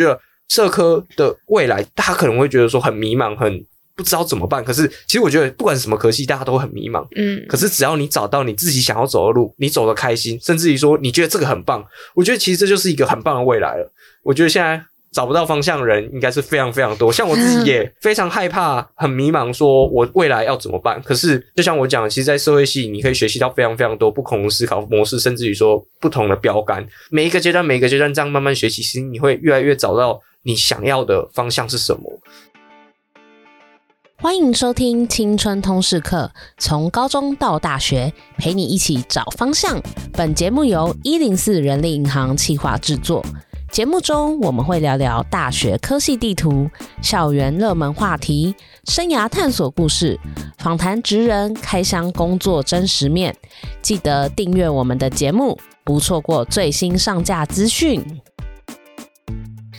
就社科的未来，大家可能会觉得说很迷茫，很不知道怎么办。可是其实我觉得，不管什么科系，大家都很迷茫。嗯，可是只要你找到你自己想要走的路，你走的开心，甚至于说你觉得这个很棒，我觉得其实这就是一个很棒的未来了。我觉得现在。找不到方向的人应该是非常非常多，像我自己也非常害怕、很迷茫，说我未来要怎么办？可是就像我讲的，其实，在社会系你可以学习到非常非常多不同的思考模式，甚至于说不同的标杆。每一个阶段，每一个阶段这样慢慢学习，其实你会越来越找到你想要的方向是什么。欢迎收听青春通识课，从高中到大学，陪你一起找方向。本节目由一零四人力银行企划制作。节目中我们会聊聊大学科系地图、校园热门话题、生涯探索故事、访谈职人开箱工作真实面。记得订阅我们的节目，不错过最新上架资讯。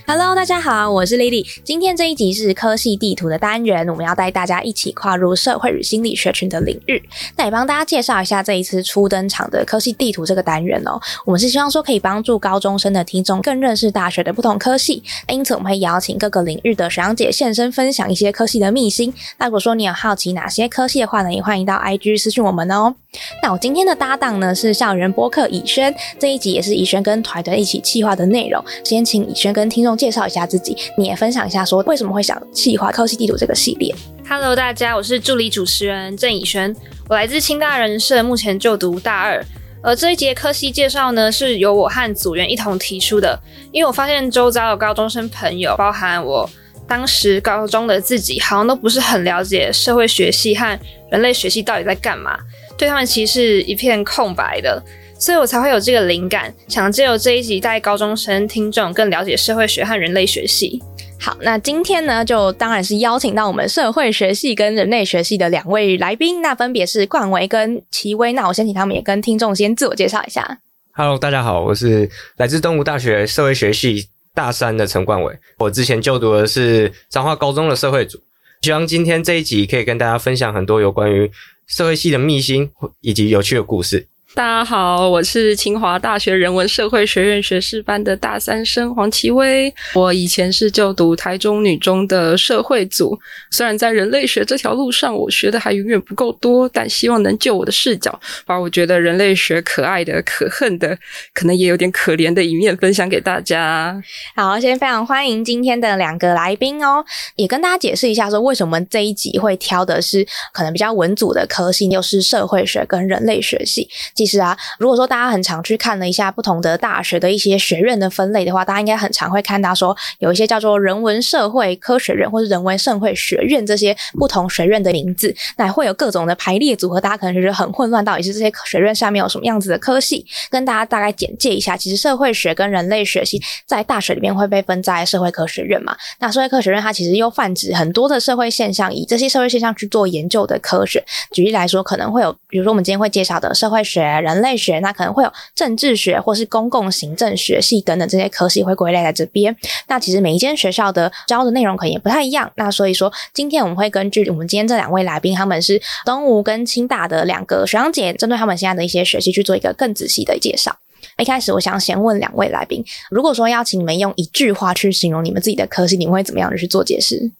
Hello，大家好，我是 Lily。今天这一集是科系地图的单元，我们要带大家一起跨入社会与心理学群的领域。那也帮大家介绍一下这一次初登场的科系地图这个单元哦。我们是希望说可以帮助高中生的听众更认识大学的不同科系，因此我们会邀请各个领域的学长姐现身分享一些科系的秘辛。那如果说你有好奇哪些科系的话呢，也欢迎到 IG 私讯我们哦。那我今天的搭档呢是校园播客以轩，这一集也是以轩跟团队一起企划的内容。先请以轩跟听众介绍一下自己，你也分享一下说为什么会想企划科系地图这个系列。Hello，大家，我是助理主持人郑以轩，我来自清大人社，目前就读大二。而这一节科系介绍呢，是由我和组员一同提出的，因为我发现周遭的高中生朋友，包含我当时高中的自己，好像都不是很了解社会学系和人类学系到底在干嘛。对他们其实是一片空白的，所以我才会有这个灵感，想借由这一集带高中生听众更了解社会学和人类学系。好，那今天呢，就当然是邀请到我们社会学系跟人类学系的两位来宾，那分别是冠维跟齐威。那我先请他们也跟听众先自我介绍一下。Hello，大家好，我是来自东吴大学社会学系大三的陈冠伟，我之前就读的是彰化高中的社会组，希望今天这一集可以跟大家分享很多有关于。社会系的秘辛以及有趣的故事。大家好，我是清华大学人文社会学院学士班的大三生黄綺薇。我以前是就读台中女中的社会组，虽然在人类学这条路上我学的还远远不够多，但希望能就我的视角，把我觉得人类学可爱的、可恨的，可能也有点可怜的一面分享给大家。好，先非常欢迎今天的两个来宾哦，也跟大家解释一下说为什么这一集会挑的是可能比较文组的科系，又是社会学跟人类学系。其实啊，如果说大家很常去看了一下不同的大学的一些学院的分类的话，大家应该很常会看到说有一些叫做人文社会科学院或者人文社会学院这些不同学院的名字，那会有各种的排列组合，大家可能觉得很混乱，到底是这些学院下面有什么样子的科系？跟大家大概简介一下，其实社会学跟人类学系在大学里面会被分在社会科学院嘛。那社会科学院它其实又泛指很多的社会现象，以这些社会现象去做研究的科学。举例来说，可能会有，比如说我们今天会介绍的社会学、人类学，那可能会有政治学或是公共行政学系等等这些科系会归类在这边。那其实每一间学校的教的内容可能也不太一样。那所以说，今天我们会根据我们今天这两位来宾，他们是东吴跟清大的两个学长姐，针对他们现在的一些学系去做一个更仔细的介绍。一开始，我想先问两位来宾，如果说要请你们用一句话去形容你们自己的科系，你们会怎么样去做解释？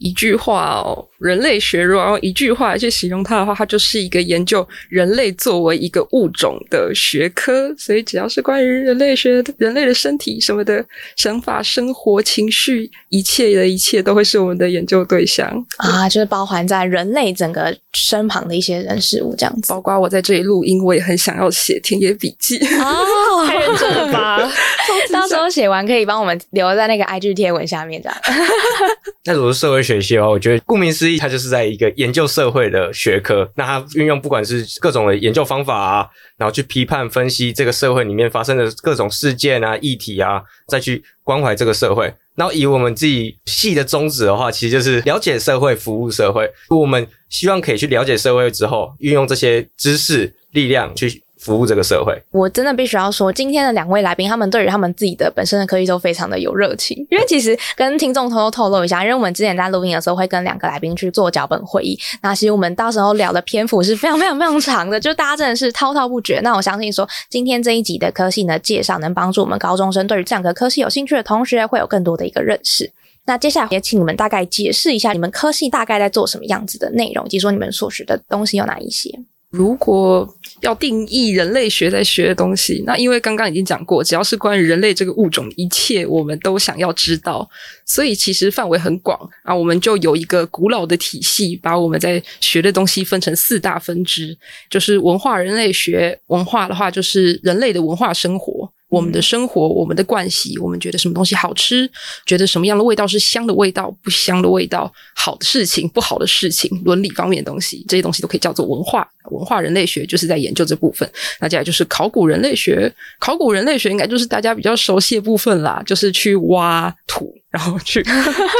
一句话哦。人类学如果用一句话去形容它的话，它就是一个研究人类作为一个物种的学科。所以只要是关于人类学、人类的身体什么的想法、生活、情绪，一切的一切都会是我们的研究对象啊，就是包含在人类整个身旁的一些人事物这样子。包括我在这里录音，我也很想要写田野笔记哦，太认真了吧？到时候写完可以帮我们留在那个 IG 贴文下面这样。那如果是社会学系的话，我觉得顾名思义。它就是在一个研究社会的学科，那它运用不管是各种的研究方法啊，然后去批判分析这个社会里面发生的各种事件啊、议题啊，再去关怀这个社会。然后以我们自己系的宗旨的话，其实就是了解社会、服务社会。我们希望可以去了解社会之后，运用这些知识力量去服务这个社会。我真的必须要说，今天的两位来宾，他们对于他们自己的本身的科系都非常的有热情。因为其实跟听众偷偷透露一下，因为我们之前在录音的时候会跟两个来宾去做脚本会议，那其实我们到时候聊的篇幅是非常非常非常长的，就大家真的是滔滔不绝。那我相信说，今天这一集的科系呢介绍，能帮助我们高中生对于这两个科系有兴趣的同学，会有更多的一个认识。那接下来也请你们大概解释一下，你们科系大概在做什么样子的内容，以及说你们所学的东西有哪一些。如果要定义人类学在学的东西，那因为刚刚已经讲过，只要是关于人类这个物种，一切我们都想要知道，所以其实范围很广啊。我们就有一个古老的体系，把我们在学的东西分成四大分支，就是文化人类学。文化的话，就是人类的文化生活。我们的生活，我们的惯习，我们觉得什么东西好吃，觉得什么样的味道是香的味道，不香的味道，好的事情，不好的事情，伦理方面的东西，这些东西都可以叫做文化。文化人类学就是在研究这部分。那接下来就是考古人类学，考古人类学应该就是大家比较熟悉的部分啦，就是去挖土，然后去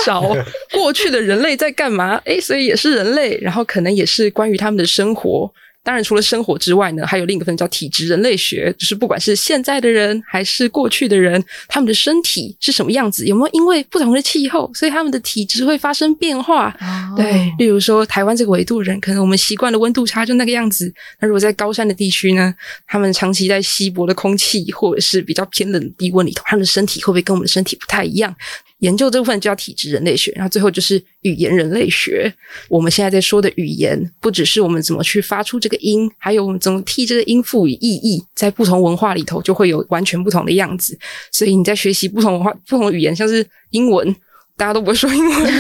找过去的人类在干嘛。诶，所以也是人类，然后可能也是关于他们的生活。当然，除了生活之外呢，还有另一个分叫体质人类学，就是不管是现在的人还是过去的人，他们的身体是什么样子，有没有因为不同的气候，所以他们的体质会发生变化？哦、对，例如说台湾这个纬度的人，可能我们习惯的温度差就那个样子。那如果在高山的地区呢，他们长期在稀薄的空气或者是比较偏冷的低温里头，他们的身体会不会跟我们的身体不太一样？研究这部分就叫体质人类学，然后最后就是语言人类学。我们现在在说的语言，不只是我们怎么去发出这个音，还有我们怎么替这个音赋予意义，在不同文化里头就会有完全不同的样子。所以你在学习不同文化、不同语言，像是英文。大家都不会说英文，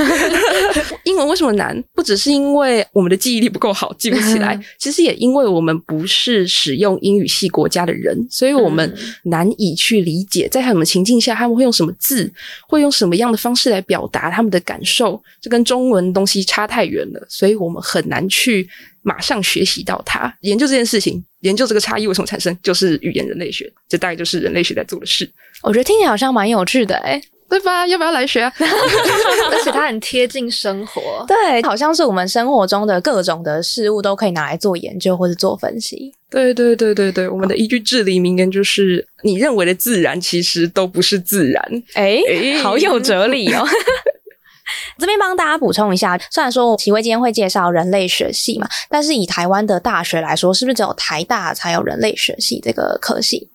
英文为什么难？不只是因为我们的记忆力不够好，记不起来，其实也因为我们不是使用英语系国家的人，所以我们难以去理解，在什么情境下他们会用什么字，会用什么样的方式来表达他们的感受，这跟中文东西差太远了，所以我们很难去马上学习到它。研究这件事情，研究这个差异为什么产生，就是语言人类学，这大概就是人类学在做的事。我觉得听起来好像蛮有趣的，诶对吧？要不要来学啊？而且它很贴近生活，对，好像是我们生活中的各种的事物都可以拿来做研究或者做分析。对对对对对，我们的一句至理名言就是：你认为的自然，其实都不是自然。哎诶，好有哲理哦！这边帮大家补充一下，虽然说棋威今天会介绍人类学系嘛，但是以台湾的大学来说，是不是只有台大才有人类学系这个科系？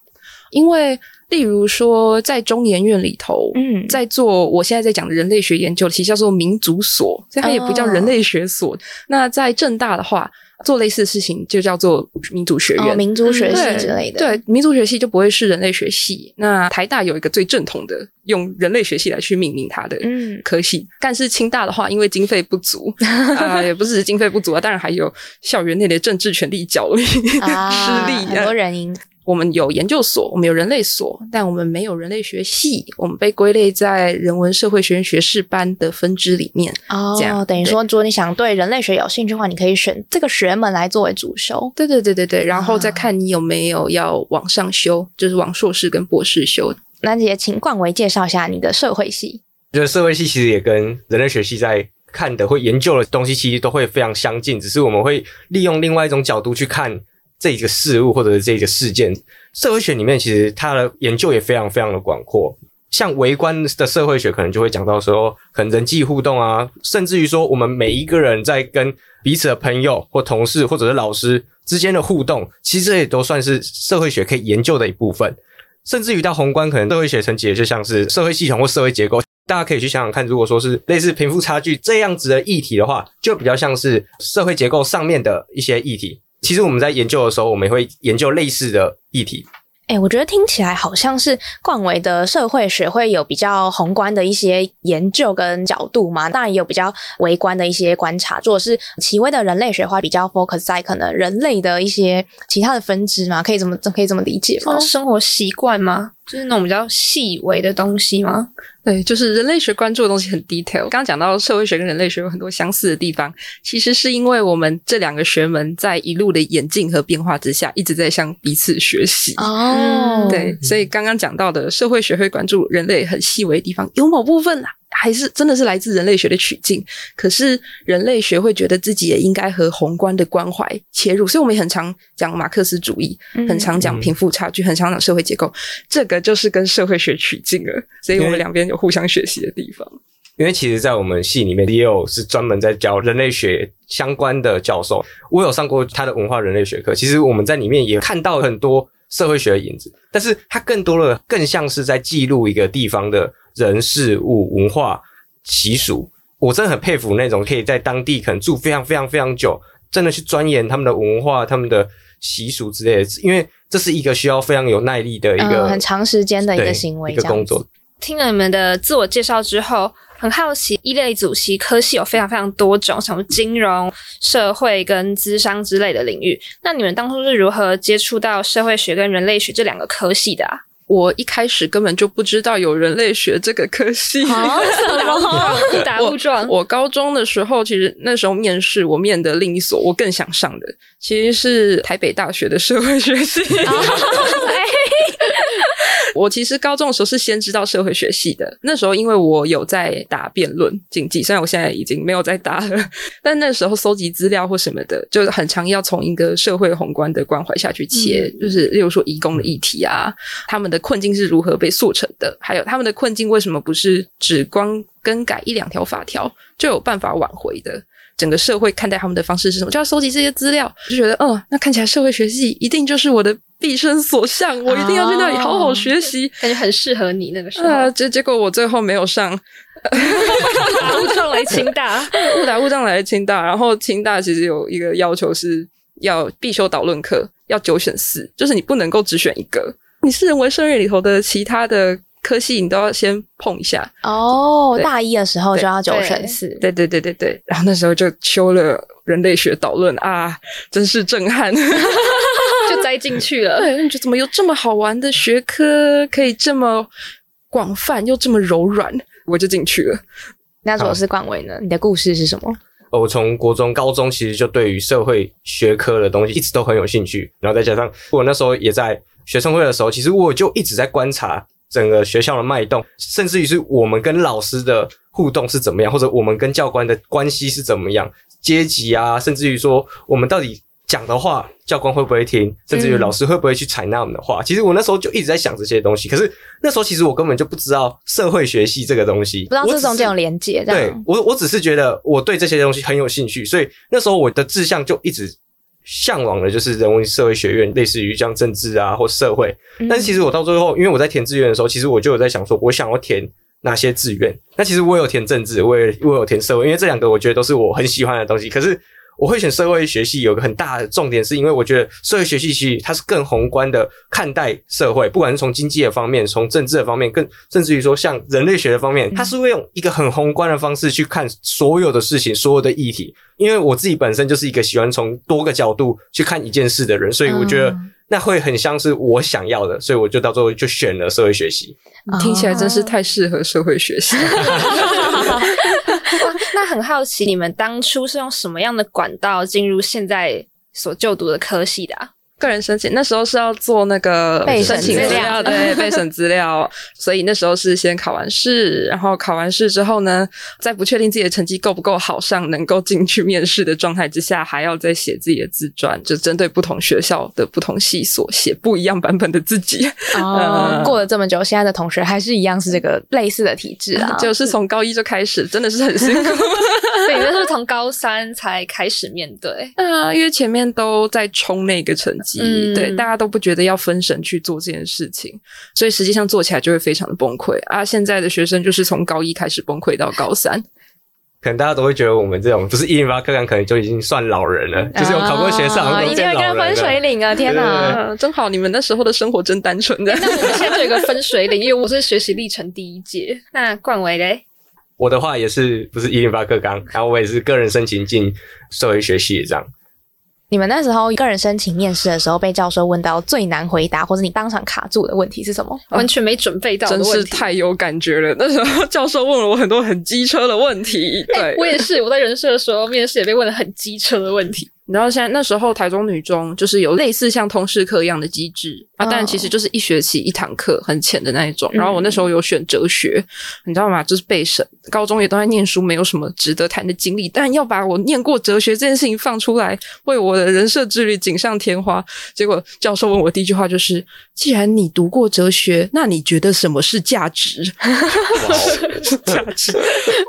因为。例如说，在中研院里头，嗯，在做我现在在讲的人类学研究，其实叫做民族所，所以它也不叫人类学所。哦、那在正大的话，做类似的事情就叫做民族学院、哦、民族学系之类的。对，民族学系就不会是人类学系。那台大有一个最正统的，用人类学系来去命名它的科系。嗯、但是清大的话，因为经费不足 啊、呃，也不是经费不足啊，当然还有校园内的政治权力角力、啊、失利，很多人因。我们有研究所，我们有人类所，但我们没有人类学系。我们被归类在人文社会学院学士班的分支里面。哦，这样等于说，如果你想对人类学有兴趣的话，你可以选这个学门来作为主修。对对对对对，然后再看你有没有要往上修，哦、就是往硕士跟博士修。那也请冠维介绍一下你的社会系。我觉得社会系其实也跟人类学系在看的、会研究的东西，其实都会非常相近，只是我们会利用另外一种角度去看。这一个事物或者是这个事件，社会学里面其实它的研究也非常非常的广阔。像微观的社会学，可能就会讲到说，可能人际互动啊，甚至于说我们每一个人在跟彼此的朋友或同事或者是老师之间的互动，其实这也都算是社会学可以研究的一部分。甚至于到宏观，可能社会学层级就像是社会系统或社会结构，大家可以去想想看，如果说是类似贫富差距这样子的议题的话，就比较像是社会结构上面的一些议题。其实我们在研究的时候，我们也会研究类似的议题。哎，我觉得听起来好像是冠维的社会学会有比较宏观的一些研究跟角度嘛，当然也有比较微观的一些观察。如果是奇微的人类学的话，比较 focus 在可能人类的一些其他的分支嘛，可以怎么可以这么理解吗？生活习惯吗？就是那种比较细微的东西吗？对，就是人类学关注的东西很 detail。刚刚讲到社会学跟人类学有很多相似的地方，其实是因为我们这两个学门在一路的演进和变化之下，一直在向彼此学习。哦，对，所以刚刚讲到的社会学会关注人类很细微的地方，有某部分啦，还是真的是来自人类学的取径。可是人类学会觉得自己也应该和宏观的关怀切入，所以我们也很常讲马克思主义，很常讲贫富差距，很常讲社会结构。这个就是跟社会学取径了，所以我们两边有互相学习的地方。因为其实，在我们系里面也有是专门在教人类学相关的教授，我有上过他的文化人类学课。其实我们在里面也看到很多社会学的影子，但是它更多的更像是在记录一个地方的人事物、文化习俗。我真的很佩服那种可以在当地可能住非常非常非常久，真的去钻研他们的文化、他们的习俗之类的，因为这是一个需要非常有耐力的一个、嗯、很长时间的一个行为，一个工作。听了你们的自我介绍之后，很好奇，一类主席科系有非常非常多种，什么金融、社会跟资商之类的领域。那你们当初是如何接触到社会学跟人类学这两个科系的啊？我一开始根本就不知道有人类学这个科系然后，误打误撞。我高中的时候，其实那时候面试，我面的另一所我更想上的，其实是台北大学的社会学系。我其实高中的时候是先知道社会学系的，那时候因为我有在打辩论竞技，虽然我现在已经没有在打了，但那时候搜集资料或什么的，就很常要从一个社会宏观的关怀下去切，嗯、就是例如说移工的议题啊，他们的困境是如何被塑成的，还有他们的困境为什么不是只光更改一两条法条就有办法挽回的？整个社会看待他们的方式是什么？就要搜集这些资料，就觉得，哦，那看起来社会学系一定就是我的。毕生所向，我一定要去那里好好学习，感觉很适合你那个时候。啊，结结果我最后没有上，误 打误撞来清大，误打误撞来清大。然后清大其实有一个要求是要必修导论课，要九选四，就是你不能够只选一个。你是人文生日里头的其他的科系，你都要先碰一下。哦，大一的时候就要九选四，对对对对对。然后那时候就修了人类学导论啊，真是震撼。就栽进去了，对，你觉得怎么有这么好玩的学科，可以这么广泛又这么柔软，我就进去了。那如果是冠伟呢？你的故事是什么？我从国中、高中其实就对于社会学科的东西一直都很有兴趣，然后再加上我那时候也在学生会的时候，其实我就一直在观察整个学校的脉动，甚至于是我们跟老师的互动是怎么样，或者我们跟教官的关系是怎么样，阶级啊，甚至于说我们到底。讲的话，教官会不会听？甚至于老师会不会去采纳我们的话？嗯、其实我那时候就一直在想这些东西。可是那时候其实我根本就不知道社会学系这个东西，不知道这种这种连接。对，我我只是觉得我对这些东西很有兴趣，所以那时候我的志向就一直向往的就是人文社会学院，类似于像政治啊或社会。但是其实我到最后，因为我在填志愿的时候，其实我就有在想说，我想要填哪些志愿。那其实我有填政治，我也我有填社会，因为这两个我觉得都是我很喜欢的东西。可是。我会选社会学系，有个很大的重点，是因为我觉得社会学系其实它是更宏观的看待社会，不管是从经济的方面，从政治的方面，更甚至于说像人类学的方面，它是会用一个很宏观的方式去看所有的事情，所有的议题。因为我自己本身就是一个喜欢从多个角度去看一件事的人，所以我觉得那会很像是我想要的，所以我就到最后就选了社会学系。听起来真是太适合社会学系。那很好奇，你们当初是用什么样的管道进入现在所就读的科系的啊？个人申请那时候是要做那个备审资料，对，备审资料，所以那时候是先考完试，然后考完试之后呢，在不确定自己的成绩够不够好上能够进去面试的状态之下，还要再写自己的自传，就针对不同学校的不同系所写不一样版本的自己。哦，过了这么久，现在的同学还是一样是这个类似的体制啊，就是从高一就开始，真的是很辛苦。对，那是从高三才开始面对。啊，因为前面都在冲那个成对，大家都不觉得要分神去做这件事情，所以实际上做起来就会非常的崩溃啊！现在的学生就是从高一开始崩溃到高三，可能大家都会觉得我们这种不是一零八课纲，可能就已经算老人了，就是有考过学上，啊、一定要跟分水岭啊！天哪，真好，你们那时候的生活真单纯的。那我们现在就有一个分水岭，因为我是学习历程第一届。那冠伟嘞？我的话也是不是一零八课纲，然后我也是个人申请进社会学系这样。你们那时候个人申请面试的时候，被教授问到最难回答，或者你当场卡住的问题是什么？完全没准备到真是太有感觉了。那时候教授问了我很多很机车的问题。对、欸、我也是，我在人事的时候面试也被问了很机车的问题。你知道现在那时候台中女中就是有类似像通识课一样的机制啊，但其实就是一学期一堂课，很浅的那一种。然后我那时候有选哲学，你知道吗？就是备审，高中也都在念书，没有什么值得谈的经历，但要把我念过哲学这件事情放出来，为我的人设之旅锦上添花。结果教授问我第一句话就是：既然你读过哲学，那你觉得什么是价值？价值？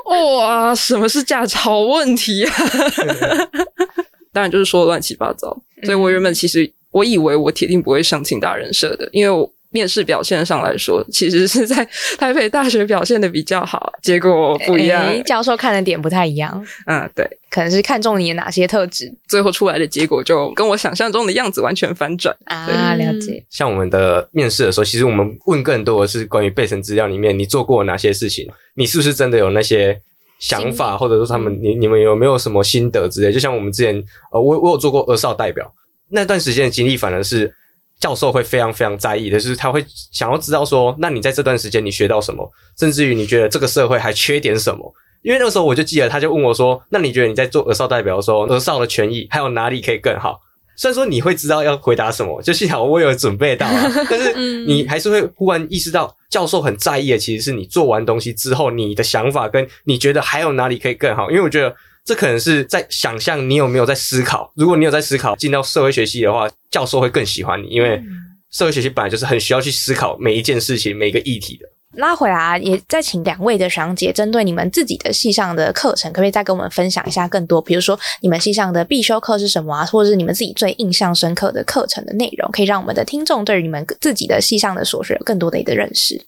哇，什么是价值？好问题啊！当然就是说乱七八糟，所以我原本其实我以为我铁定不会上清大人社的，因为我面试表现上来说，其实是在台北大学表现的比较好，结果不一样，欸，教授看的点不太一样。嗯，对，可能是看中你的哪些特质，最后出来的结果就跟我想象中的样子完全反转啊！了解。像我们的面试的时候，其实我们问更多的是关于备审资料里面你做过哪些事情，你是不是真的有那些。想法，或者说他们，你你们有没有什么心得之类？就像我们之前，呃，我我有做过儿少代表，那段时间的经历，反而是教授会非常非常在意的，就是他会想要知道说，那你在这段时间你学到什么，甚至于你觉得这个社会还缺点什么？因为那个时候我就记得，他就问我说，那你觉得你在做儿少代表的时候，儿少的权益还有哪里可以更好？虽然说你会知道要回答什么，就幸好我有准备到啊，但是你还是会忽然意识到，教授很在意的其实是你做完东西之后，你的想法跟你觉得还有哪里可以更好。因为我觉得这可能是在想象你有没有在思考。如果你有在思考，进到社会学系的话，教授会更喜欢你，因为社会学系本来就是很需要去思考每一件事情、每一个议题的。拉回来啊，也再请两位的学长姐针对你们自己的系上的课程，可不可以再跟我们分享一下更多？比如说你们系上的必修课是什么啊，或者是你们自己最印象深刻的课程的内容，可以让我们的听众对于你们自己的系上的所学有更多的一个认识。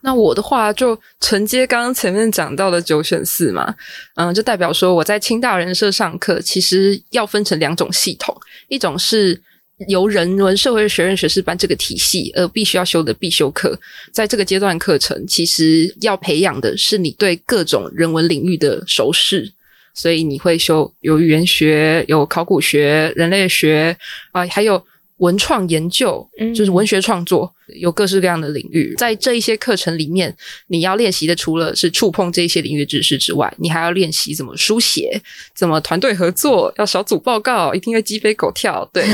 那我的话就承接刚刚前面讲到的九选四嘛，嗯，就代表说我在清大人社上课，其实要分成两种系统，一种是。由人文社会学院学士班这个体系而必须要修的必修课，在这个阶段课程，其实要培养的是你对各种人文领域的熟识，所以你会修有语言学、有考古学、人类学啊、还有文创研究，就是文学创作。有各式各样的领域，在这一些课程里面，你要练习的除了是触碰这一些领域知识之外，你还要练习怎么书写，怎么团队合作，要小组报告，一定会鸡飞狗跳。对，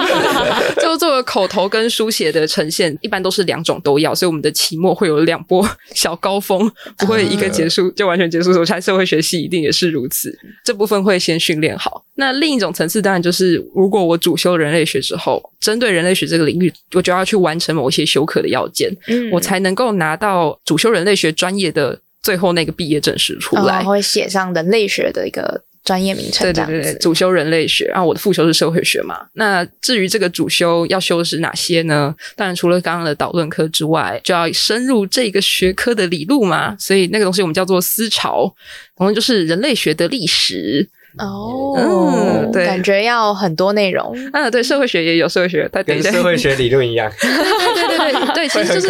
就做个口头跟书写的呈现，一般都是两种都要，所以我们的期末会有两波小高峰，不会一个结束就完全结束。我猜社会学系一定也是如此，这部分会先训练好。那另一种层次当然就是，如果我主修人类学之后，针对人类学这个领域，我就要去完成某一些修课的要件，嗯，我才能够拿到主修人类学专业的最后那个毕业证书出来，哦、会写上人类学的一个专业名称。对对对，主修人类学，然后我的副修是社会学嘛。那至于这个主修要修的是哪些呢？当然除了刚刚的导论课之外，就要深入这个学科的理路嘛。所以那个东西我们叫做思潮，然后就是人类学的历史。哦、oh, 嗯，对，感觉要很多内容。嗯，对，社会学也有社会学，它跟社会学理论一样。对对对 对，其实就是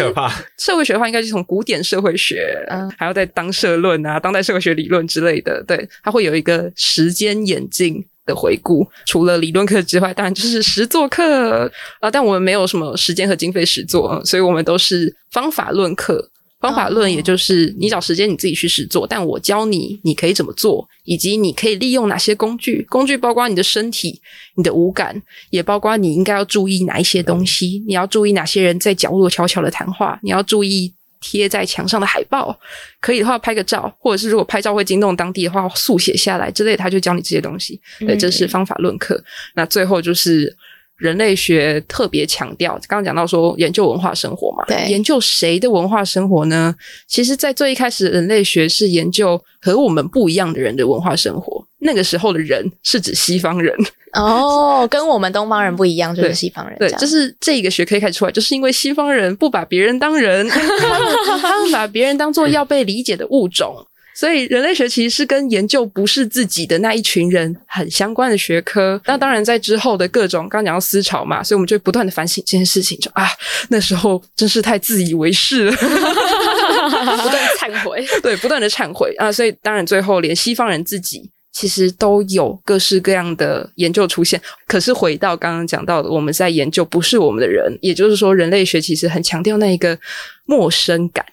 社会学的话，应该是从古典社会学，嗯，还要再当社论啊，当代社会学理论之类的。对，它会有一个时间演进的回顾。除了理论课之外，当然就是实作课啊，但我们没有什么时间和经费实作，所以我们都是方法论课。方法论也就是你找时间你自己去实做，但我教你你可以怎么做，以及你可以利用哪些工具。工具包括你的身体、你的五感，也包括你应该要注意哪一些东西。你要注意哪些人在角落悄悄的谈话，你要注意贴在墙上的海报。可以的话拍个照，或者是如果拍照会惊动当地的话，速写下来之类的，他就教你这些东西。对，这是方法论课。那最后就是。人类学特别强调，刚刚讲到说研究文化生活嘛，对，研究谁的文化生活呢？其实，在最一开始，人类学是研究和我们不一样的人的文化生活。那个时候的人是指西方人哦，跟我们东方人不一样，就是西方人。对，就是这个学科开始出来，就是因为西方人不把别人当人，他们把别人当做要被理解的物种。所以人类学其实是跟研究不是自己的那一群人很相关的学科。那当然，在之后的各种刚刚讲到思潮嘛，所以我们就不断的反省这件事情，就啊，那时候真是太自以为是了，不断忏悔，对，不断的忏悔啊。所以当然，最后连西方人自己其实都有各式各样的研究出现。可是回到刚刚讲到的，我们在研究不是我们的人，也就是说，人类学其实很强调那一个陌生感。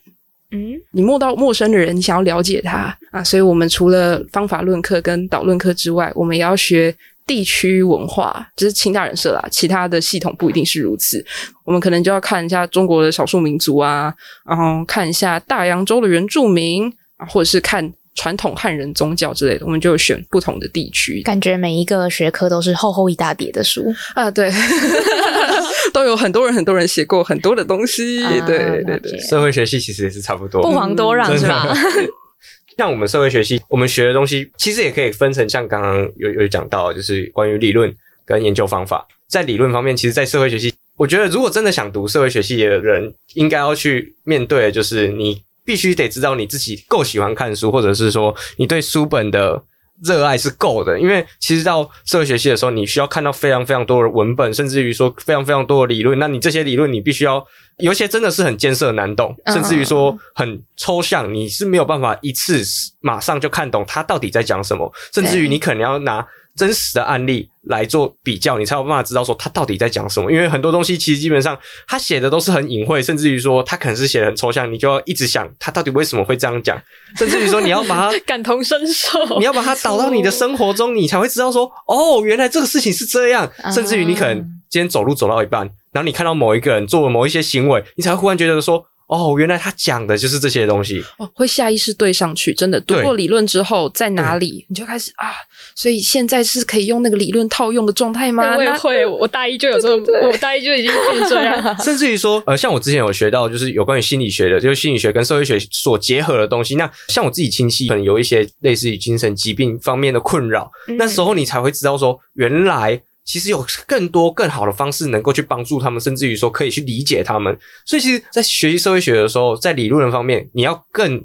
嗯，你摸到陌生的人，你想要了解他啊，所以我们除了方法论课跟导论课之外，我们也要学地区文化，就是清大人设啦，其他的系统不一定是如此。我们可能就要看一下中国的少数民族啊，然后看一下大洋洲的原住民啊，或者是看传统汉人宗教之类的，我们就选不同的地区。感觉每一个学科都是厚厚一大叠的书啊，对，都有很多人很多人写过很多的东西，啊、对对对。社会学系其实也是差不多，不遑多让是吧？像我们社会学系，我们学的东西其实也可以分成，像刚刚有有讲到，就是关于理论跟研究方法。在理论方面，其实，在社会学系，我觉得如果真的想读社会学系的人，应该要去面对的就是你必须得知道你自己够喜欢看书，或者是说你对书本的。热爱是够的，因为其实到社会学系的时候，你需要看到非常非常多的文本，甚至于说非常非常多的理论。那你这些理论，你必须要有一些真的是很艰涩难懂，甚至于说很抽象，你是没有办法一次马上就看懂它到底在讲什么，甚至于你可能要拿。真实的案例来做比较，你才有办法知道说他到底在讲什么。因为很多东西其实基本上他写的都是很隐晦，甚至于说他可能是写的很抽象，你就要一直想他到底为什么会这样讲，甚至于说你要把它感同身受，你要把它导到你的生活中，你才会知道说 哦，原来这个事情是这样。甚至于你可能今天走路走到一半，然后你看到某一个人做了某一些行为，你才会忽然觉得说。哦，原来他讲的就是这些东西哦，会下意识对上去，真的读过理论之后，在哪里你就开始啊，所以现在是可以用那个理论套用的状态吗？我也会，我大一就有这个，我大一就已经变这样。甚至于说，呃，像我之前有学到，就是有关于心理学的，就是心理学跟社会学所结合的东西。那像我自己亲戚可能有一些类似于精神疾病方面的困扰，嗯、那时候你才会知道说，原来。其实有更多更好的方式能够去帮助他们，甚至于说可以去理解他们。所以，其实，在学习社会学的时候，在理论方面，你要更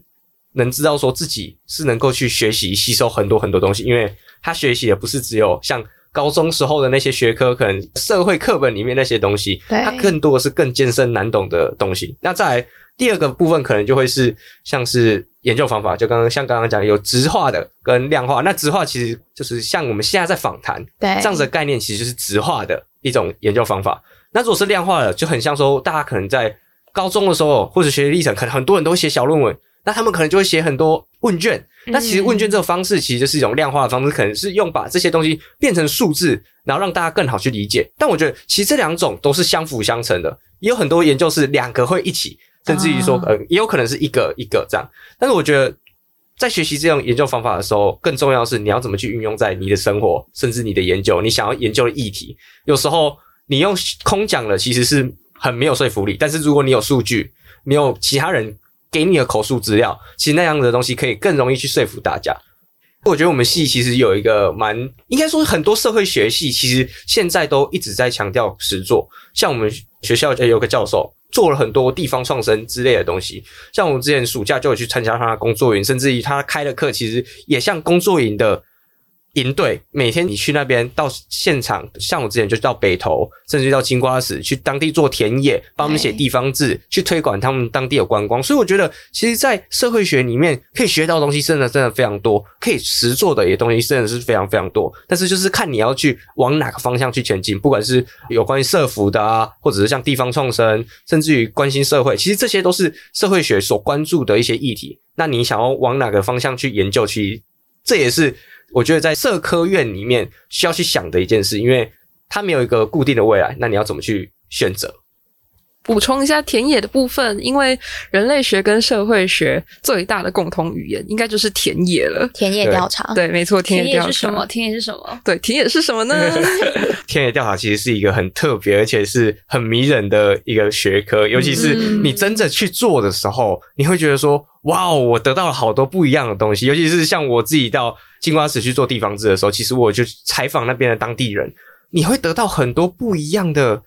能知道说自己是能够去学习、吸收很多很多东西，因为他学习的不是只有像高中时候的那些学科，可能社会课本里面那些东西，它更多的是更艰深难懂的东西。那再来第二个部分，可能就会是像是。研究方法就刚刚像刚刚讲有直化的跟量化，那直化其实就是像我们现在在访谈，对这样子的概念，其实就是直化的一种研究方法。那如果是量化的，就很像说大家可能在高中的时候或者学习历程，可能很多人都会写小论文，那他们可能就会写很多问卷。那其实问卷这个方式其实就是一种量化的方式，可能是用把这些东西变成数字，然后让大家更好去理解。但我觉得其实这两种都是相辅相成的，也有很多研究是两个会一起。甚至于说，呃，也有可能是一个一个这样。但是我觉得，在学习这种研究方法的时候，更重要的是你要怎么去运用在你的生活，甚至你的研究，你想要研究的议题。有时候你用空讲了，其实是很没有说服力。但是如果你有数据，你有其他人给你的口述资料，其实那样的东西可以更容易去说服大家。我觉得我们系其实有一个蛮，应该说很多社会学系其实现在都一直在强调实作。像我们学校也有个教授。做了很多地方创生之类的东西，像我们之前暑假就有去参加他的工作营，甚至于他开的课其实也像工作营的。营队每天你去那边到现场，像我之前就到北投，甚至到金瓜石去当地做田野，帮他们写地方志，去推广他们当地的观光。所以我觉得，其实，在社会学里面可以学到东西，真的真的非常多，可以实做的一些东西真的是非常非常多。但是就是看你要去往哪个方向去前进，不管是有关于社福的啊，或者是像地方创生，甚至于关心社会，其实这些都是社会学所关注的一些议题。那你想要往哪个方向去研究，其实这也是。我觉得在社科院里面需要去想的一件事，因为它没有一个固定的未来，那你要怎么去选择？补充一下田野的部分，因为人类学跟社会学最大的共同语言应该就是田野了。田野调查，对，没错，田野调查。田野是什么？田野是什么？对，田野是什么呢？田野调查其实是一个很特别而且是很迷人的一个学科，尤其是你真正去做的时候，嗯、你会觉得说：“哇哦，我得到了好多不一样的东西。”尤其是像我自己到金瓜石去做地方志的时候，其实我就采访那边的当地人。你会得到很多不一样的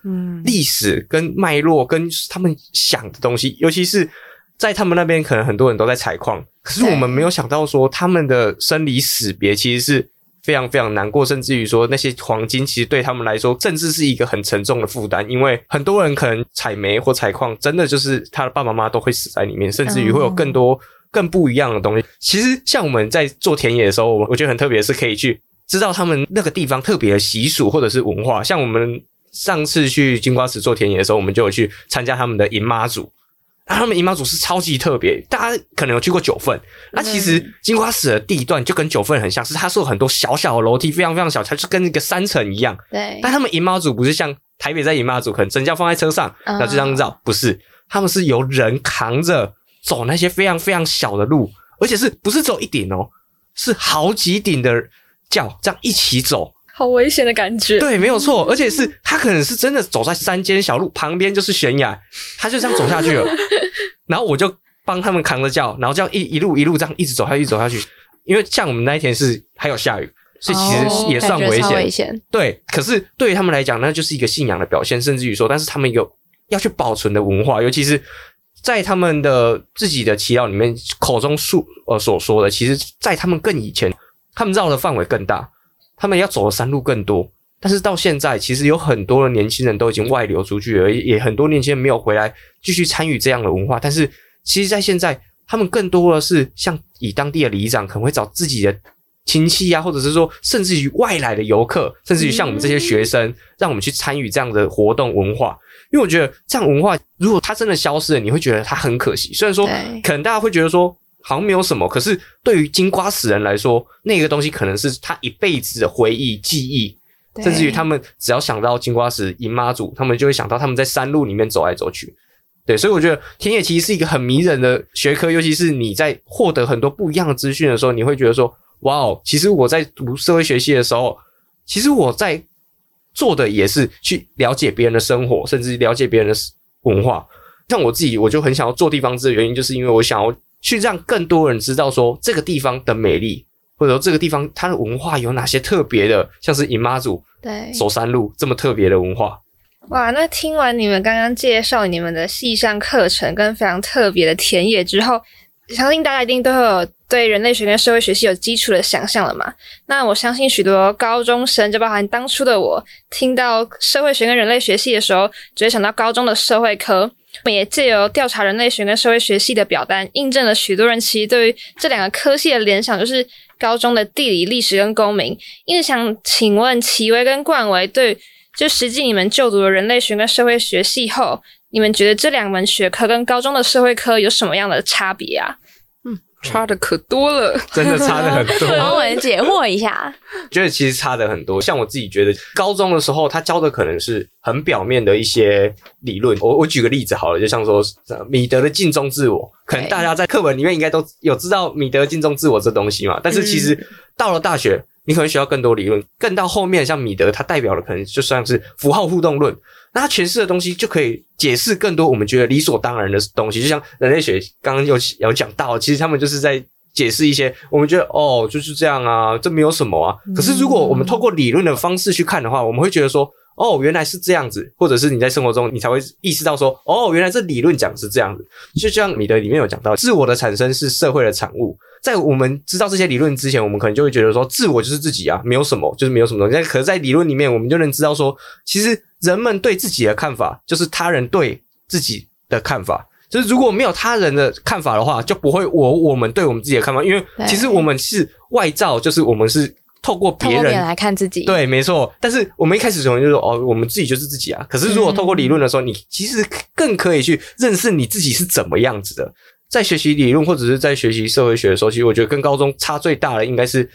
历史跟脉络，跟他们想的东西。尤其是在他们那边，可能很多人都在采矿，可是我们没有想到说他们的生离死别其实是非常非常难过，甚至于说那些黄金其实对他们来说，甚至是一个很沉重的负担。因为很多人可能采煤或采矿，真的就是他的爸爸妈妈都会死在里面，甚至于会有更多更不一样的东西。其实像我们在做田野的时候，我我觉得很特别，是可以去。知道他们那个地方特别的习俗或者是文化，像我们上次去金瓜石做田野的时候，我们就有去参加他们的迎妈祖。那他们姨妈祖是超级特别，大家可能有去过九份，那其实金瓜石的地段就跟九份很像，是它是有很多小小的楼梯，非常非常小，它就跟一个山城一样。对，但他们姨妈祖不是像台北在姨妈祖，可能整轿放在车上，然后就这样绕，不是，他们是由人扛着走那些非常非常小的路，而且是不是走一顶哦，是好几顶的轿这样一起走。好危险的感觉，对，没有错，而且是他可能是真的走在山间小路旁边就是悬崖，他就这样走下去了，然后我就帮他们扛着轿，然后这样一一路一路这样一直走下去，一直走下去，因为像我们那一天是还有下雨，所以其实也算危险，哦、危险。对，可是对于他们来讲，那就是一个信仰的表现，甚至于说，但是他们有要去保存的文化，尤其是在他们的自己的祈祷里面口中述呃所说的，其实，在他们更以前，他们绕的范围更大。他们要走的山路更多，但是到现在，其实有很多的年轻人都已经外流出去了，也很多年轻人没有回来继续参与这样的文化。但是，其实，在现在，他们更多的是像以当地的里长，可能会找自己的亲戚啊，或者是说，甚至于外来的游客，甚至于像我们这些学生，让我们去参与这样的活动文化。因为我觉得，这样文化如果它真的消失了，你会觉得它很可惜。虽然说，可能大家会觉得说。好像没有什么，可是对于金瓜死人来说，那个东西可能是他一辈子的回忆、记忆，甚至于他们只要想到金瓜石姨妈祖，他们就会想到他们在山路里面走来走去。对，所以我觉得田野其实是一个很迷人的学科，尤其是你在获得很多不一样的资讯的时候，你会觉得说：哇哦，其实我在读社会学系的时候，其实我在做的也是去了解别人的生活，甚至了解别人的文化。像我自己，我就很想要做地方志的原因，就是因为我想要。去让更多人知道说这个地方的美丽，或者说这个地方它的文化有哪些特别的，像是姨妈祖对走山路这么特别的文化。哇，那听完你们刚刚介绍你们的系上课程跟非常特别的田野之后，相信大家一定都会有对人类学跟社会学系有基础的想象了嘛？那我相信许多高中生，就包含当初的我，听到社会学跟人类学系的时候，只会想到高中的社会科。我们也借由调查人类学跟社会学系的表单，印证了许多人其实对于这两个科系的联想，就是高中的地理、历史跟公民。因此想请问奇威跟冠维，对，就实际你们就读了人类学跟社会学系后，你们觉得这两门学科跟高中的社会科有什么样的差别啊？差的可多了，真的差的很多。帮我们解惑一下，觉得其实差的很多。像我自己觉得，高中的时候他教的可能是很表面的一些理论。我我举个例子好了，就像说米德的镜中自我，可能大家在课本里面应该都有知道米德镜中自我这东西嘛。但是其实到了大学，你可能需要更多理论，更到后面像米德，他代表的可能就算是符号互动论。那他诠释的东西就可以解释更多我们觉得理所当然的东西，就像人类学刚刚有有讲到，其实他们就是在解释一些我们觉得哦就是这样啊，这没有什么啊。可是如果我们透过理论的方式去看的话，我们会觉得说哦原来是这样子，或者是你在生活中你才会意识到说哦原来这理论讲是这样子。就像米德里面有讲到，自我的产生是社会的产物。在我们知道这些理论之前，我们可能就会觉得说自我就是自己啊，没有什么，就是没有什么东西。但可是，在理论里面，我们就能知道说，其实。人们对自己的看法，就是他人对自己的看法。就是如果没有他人的看法的话，就不会我我们对我们自己的看法。因为其实我们是外照，就是我们是透过别人来看自己。对，没错。但是我们一开始可能就说哦，我们自己就是自己啊。可是如果透过理论的时候，你其实更可以去认识你自己是怎么样子的。在学习理论或者是在学习社会学的时候，其实我觉得跟高中差最大的应该是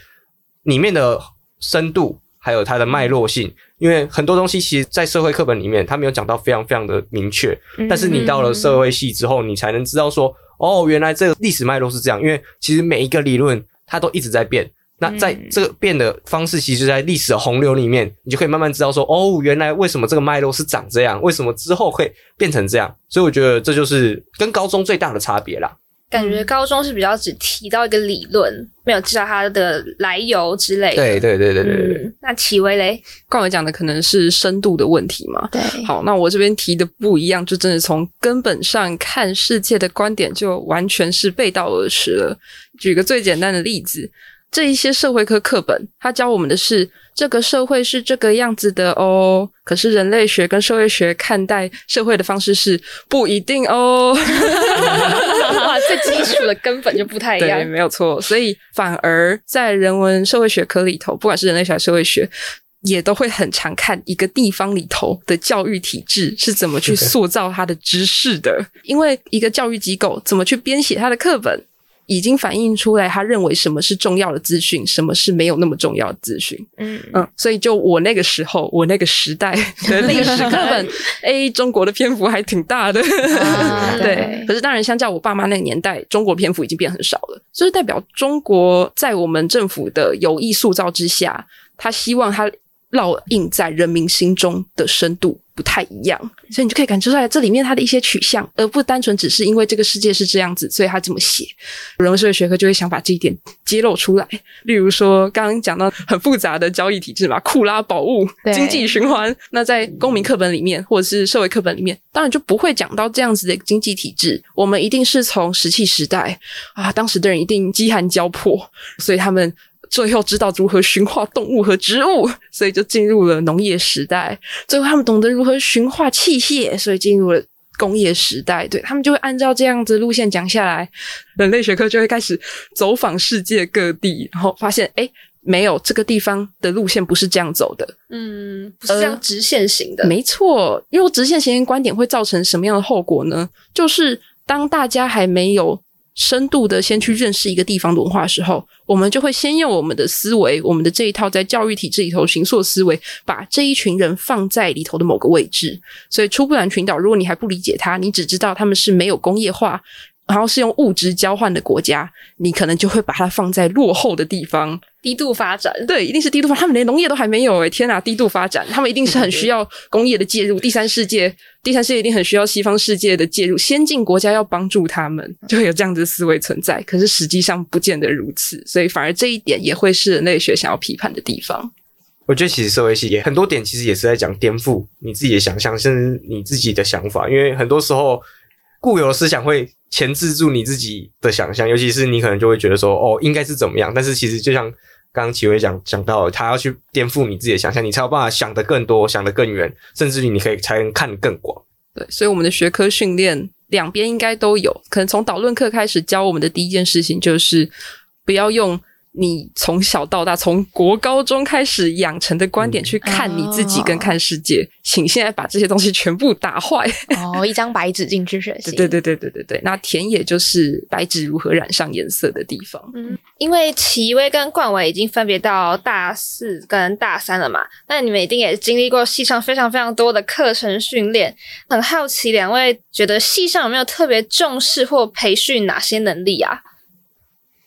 里面的深度。还有它的脉络性，因为很多东西其实，在社会课本里面，它没有讲到非常非常的明确。但是你到了社会系之后，你才能知道说，哦，原来这个历史脉络是这样。因为其实每一个理论它都一直在变，那在这个变的方式，其实在历史的洪流里面，你就可以慢慢知道说，哦，原来为什么这个脉络是长这样，为什么之后会变成这样。所以我觉得这就是跟高中最大的差别啦。感觉高中是比较只提到一个理论，没有知道它的来由之类的。对对对对对，对、嗯。那奇威嘞？刚才讲的可能是深度的问题嘛？对。好，那我这边提的不一样，就真的从根本上看世界的观点就完全是背道而驰了。举个最简单的例子，这一些社会科课本，它教我们的是这个社会是这个样子的哦。可是人类学跟社会学看待社会的方式是不一定哦。哇，最基础的根本就不太一样。对，没有错。所以反而在人文社会学科里头，不管是人类学还是社会学，也都会很常看一个地方里头的教育体制是怎么去塑造它的知识的，因为一个教育机构怎么去编写它的课本。已经反映出来，他认为什么是重要的资讯，什么是没有那么重要的资讯。嗯嗯，所以就我那个时候，我那个时代的历 史课本，哎，中国的篇幅还挺大的。啊、对，对，可是当然，相较我爸妈那个年代，中国篇幅已经变很少了。就是代表中国在我们政府的有意塑造之下，他希望他烙印在人民心中的深度。不太一样，所以你就可以感觉出来这里面它的一些取向，而不单纯只是因为这个世界是这样子，所以他这么写。人文社会学科就会想把这一点揭露出来，例如说刚刚讲到很复杂的交易体制嘛，库拉宝物、经济循环。那在公民课本里面或者是社会课本里面，当然就不会讲到这样子的经济体制。我们一定是从石器时代啊，当时的人一定饥寒交迫，所以他们。最后知道如何驯化动物和植物，所以就进入了农业时代。最后他们懂得如何驯化器械，所以进入了工业时代。对，他们就会按照这样子路线讲下来，人类学科就会开始走访世界各地，然后发现，哎，没有这个地方的路线不是这样走的。嗯，不是这样直线型的。呃，没错，因为直线型的观点会造成什么样的后果呢？就是当大家还没有。深度的先去认识一个地方的文化的时候，我们就会先用我们的思维，我们的这一套在教育体制里头形塑思维，把这一群人放在里头的某个位置。所以，出不兰群岛，如果你还不理解它，你只知道他们是没有工业化，然后是用物质交换的国家，你可能就会把它放在落后的地方。低度发展，对，一定是低度发展。他们连农业都还没有诶，天哪，低度发展，他们一定是很需要工业的介入。第三世界，第三世界一定很需要西方世界的介入，先进国家要帮助他们，就会有这样子的思维存在。可是实际上不见得如此，所以反而这一点也会是人类学想要批判的地方。我觉得其实社会系也很多点，其实也是在讲颠覆你自己的想象，甚至你自己的想法，因为很多时候固有的思想会钳制住你自己的想象，尤其是你可能就会觉得说，哦，应该是怎么样，但是其实就像。刚刚启威讲讲到，他要去颠覆你自己的想象，你才有办法想得更多，想得更远，甚至于你可以才能看得更广。对，所以我们的学科训练两边应该都有，可能从导论课开始教我们的第一件事情就是不要用。你从小到大，从国高中开始养成的观点去看你自己跟看世界，嗯哦、请现在把这些东西全部打坏。哦，一张白纸进去学习。对对对对对对，那田野就是白纸如何染上颜色的地方。嗯，因为齐威跟冠伟已经分别到大四跟大三了嘛，那你们一定也经历过系上非常非常多的课程训练。很好奇，两位觉得系上有没有特别重视或培训哪些能力啊？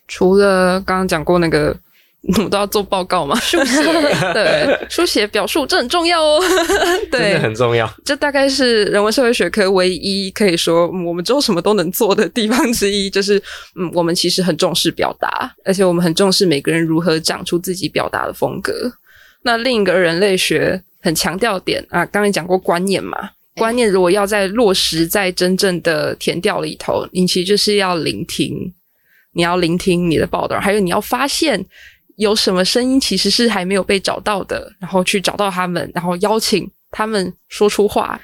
除了刚刚讲过那个，我们都要做报告嘛，书写 对，书写表述这很重要哦，对，真的很重要。这大概是人文社会学科唯一可以说我们之后什么都能做的地方之一，就是嗯，我们其实很重视表达，而且我们很重视每个人如何长出自己表达的风格。那另一个人类学很强调点啊，刚才讲过观念嘛，观念如果要在落实在真正的填调里头，你其实就是要聆听。你要聆听你的报道，还有你要发现有什么声音其实是还没有被找到的，然后去找到他们，然后邀请他们说出话，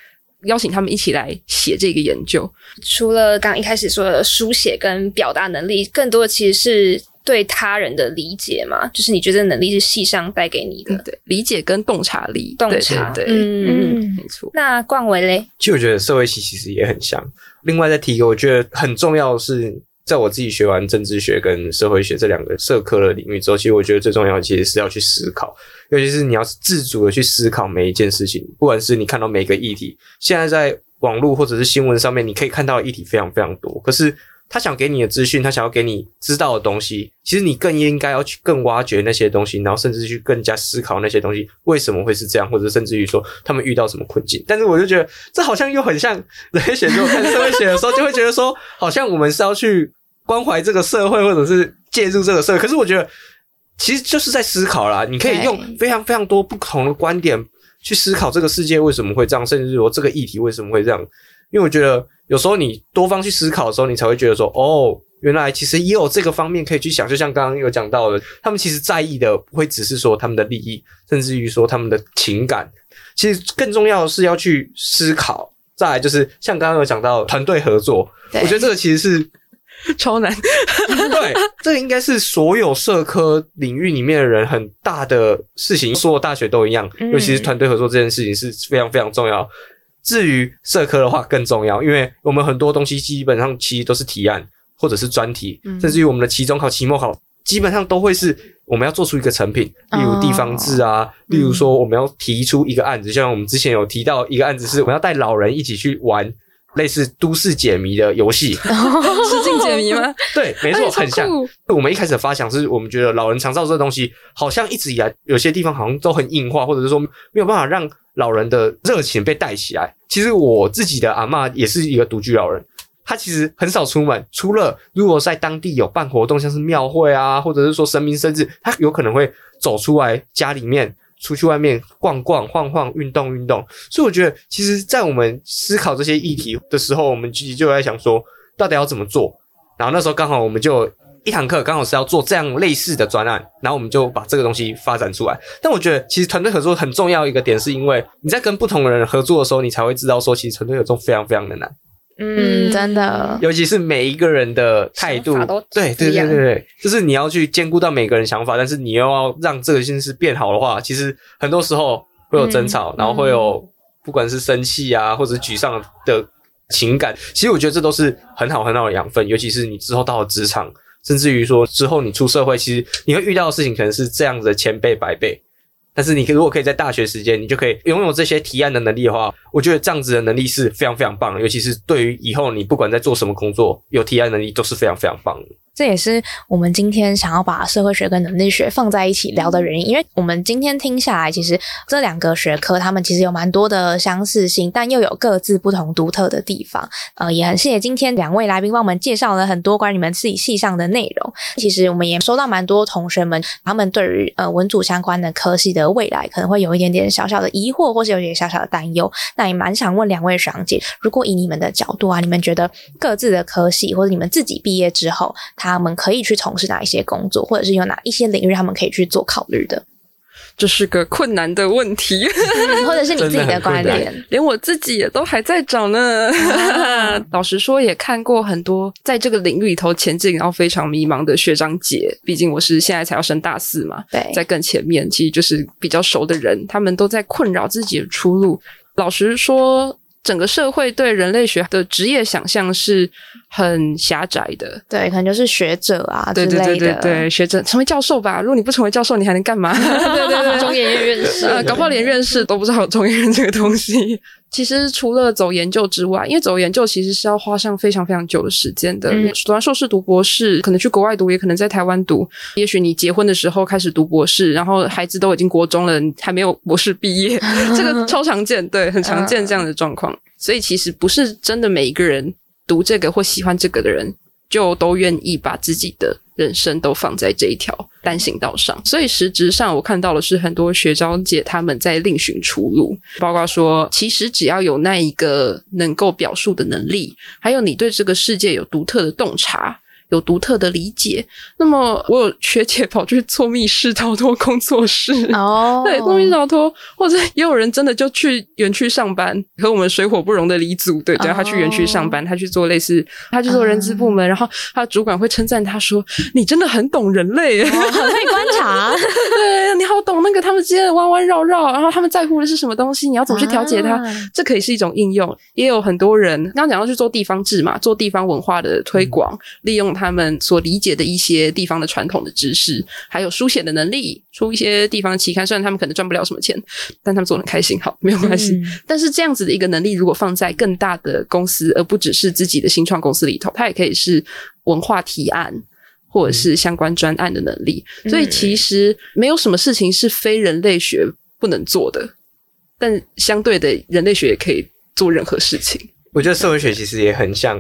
邀请他们一起来写这个研究。除了刚刚一开始说的书写跟表达能力，更多的其实是对他人的理解嘛，就是你觉得能力是系上带给你的，对，理解跟洞察力，洞察，对，对，对，嗯嗯，没错。那冠纬嘞？其实我觉得社会系其实也很像。另外再提一个，我觉得很重要的是。在我自己学完政治学跟社会学这两个社科的领域之后，其实我觉得最重要的其实是要去思考，尤其是你要自主的去思考每一件事情，不管是你看到每个议题，现在在网络或者是新闻上面，你可以看到的议题非常非常多，可是。他想给你的资讯，他想要给你知道的东西，其实你更应该要去更挖掘那些东西，然后甚至去更加思考那些东西为什么会是这样，或者甚至于说他们遇到什么困境。但是我就觉得这好像又很像人类学，就看社会学的时候，就会觉得说，好像我们是要去关怀这个社会，或者是介入这个社会。可是我觉得其实就是在思考啦，你可以用非常非常多不同的观点去思考这个世界为什么会这样，甚至说这个议题为什么会这样，因为我觉得。有时候你多方去思考的时候，你才会觉得说，哦，原来其实也有这个方面可以去想。就像刚刚有讲到的，他们其实在意的不会只是说他们的利益，甚至于说他们的情感。其实更重要的是要去思考。再来就是像刚刚有讲到团队合作，我觉得这个其实是 超难。对，这个应该是所有社科领域里面的人很大的事情，所有大学都一样，尤其是团队合作这件事情是非常非常重要。至于社科的话更重要，因为我们很多东西基本上其实都是提案或者是专题，甚至于我们的期中考、期末考基本上都会是我们要做出一个成品，例如地方志啊，例如说我们要提出一个案子，像我们之前有提到一个案子是我们要带老人一起去玩。类似都市解谜的游戏，实境解谜吗？对，没错，很像。我们一开始的发想是我们觉得老人长照这个东西，好像一直以来有些地方好像都很硬化，或者是说没有办法让老人的热情被带起来。其实我自己的阿嬷也是一个独居老人，她其实很少出门，除了如果在当地有办活动，像是庙会啊，或者是说神明生日，她有可能会走出来家里面。出去外面逛逛、晃晃、运动运动，所以我觉得，其实，在我们思考这些议题的时候，我们其实就在想说，到底要怎么做。然后那时候刚好我们就一堂课，刚好是要做这样类似的专案，然后我们就把这个东西发展出来。但我觉得，其实团队合作很重要一个点，是因为你在跟不同的人合作的时候，你才会知道说，其实团队合作非常非常的难。嗯，真的，尤其是每一个人的态度，对对对对对，就是你要去兼顾到每个人想法，但是你又要让这个件事变好的话，其实很多时候会有争吵，嗯、然后会有不管是生气啊，或者沮丧的情感。其实我觉得这都是很好很好的养分，尤其是你之后到了职场，甚至于说之后你出社会，其实你会遇到的事情可能是这样子的千倍百倍。但是你如果可以在大学时间，你就可以拥有这些提案的能力的话，我觉得这样子的能力是非常非常棒，尤其是对于以后你不管在做什么工作，有提案能力都是非常非常棒的。这也是我们今天想要把社会学跟能力学放在一起聊的原因，因为我们今天听下来，其实这两个学科他们其实有蛮多的相似性，但又有各自不同独特的地方。呃，也很谢谢今天两位来宾帮我们介绍了很多关于你们自己系上的内容。其实我们也收到蛮多同学们，他们对于呃文组相关的科系的未来可能会有一点点小小的疑惑，或是有一点小小的担忧。那也蛮想问两位学长姐，如果以你们的角度啊，你们觉得各自的科系或者你们自己毕业之后，们可以去从事哪一些工作，或者是有哪一些领域他们可以去做考虑的？这是个困难的问题，或者是你自己的观点，连我自己也都还在找呢。啊、老实说，也看过很多在这个领域里头前进，然后非常迷茫的学长姐。毕竟我是现在才要升大四嘛，对，在更前面，其实就是比较熟的人，他们都在困扰自己的出路。老实说。整个社会对人类学的职业想象是很狭窄的，对，可能就是学者啊之类的，对对对对对，学者成为教授吧。如果你不成为教授，你还能干嘛？对对对，中研院院士，呃，搞不好连院士都不知道有中研院这个东西。其实除了走研究之外，因为走研究其实是要花上非常非常久的时间的。嗯、读完硕士读博士，可能去国外读，也可能在台湾读。也许你结婚的时候开始读博士，然后孩子都已经国中了，还没有博士毕业，这个超常见，对，很常见这样的状况。所以其实不是真的每一个人读这个或喜欢这个的人，就都愿意把自己的人生都放在这一条单行道上，所以实质上我看到的是很多学长姐他们在另寻出路，包括说，其实只要有那一个能够表述的能力，还有你对这个世界有独特的洞察。有独特的理解，那么我有学姐跑去做密室逃脱工作室哦，对，做密室逃脱，或者也有人真的就去园区上班，和我们水火不容的李组，对，对，他去园区上班，他去做类似，他去做人资部门，然后他的主管会称赞他说：“你真的很懂人类，很会观察，对，你好懂那个他们之间的弯弯绕绕，然后他们在乎的是什么东西，你要怎么去调节它，这可以是一种应用。也有很多人刚刚讲到去做地方志嘛，做地方文化的推广，利用。他们所理解的一些地方的传统的知识，还有书写的能力，出一些地方的期刊，虽然他们可能赚不了什么钱，但他们做得很开心，好，没有关系。嗯、但是这样子的一个能力，如果放在更大的公司，而不只是自己的新创公司里头，它也可以是文化提案或者是相关专案的能力。嗯、所以其实没有什么事情是非人类学不能做的，但相对的，人类学也可以做任何事情。我觉得社会学其实也很像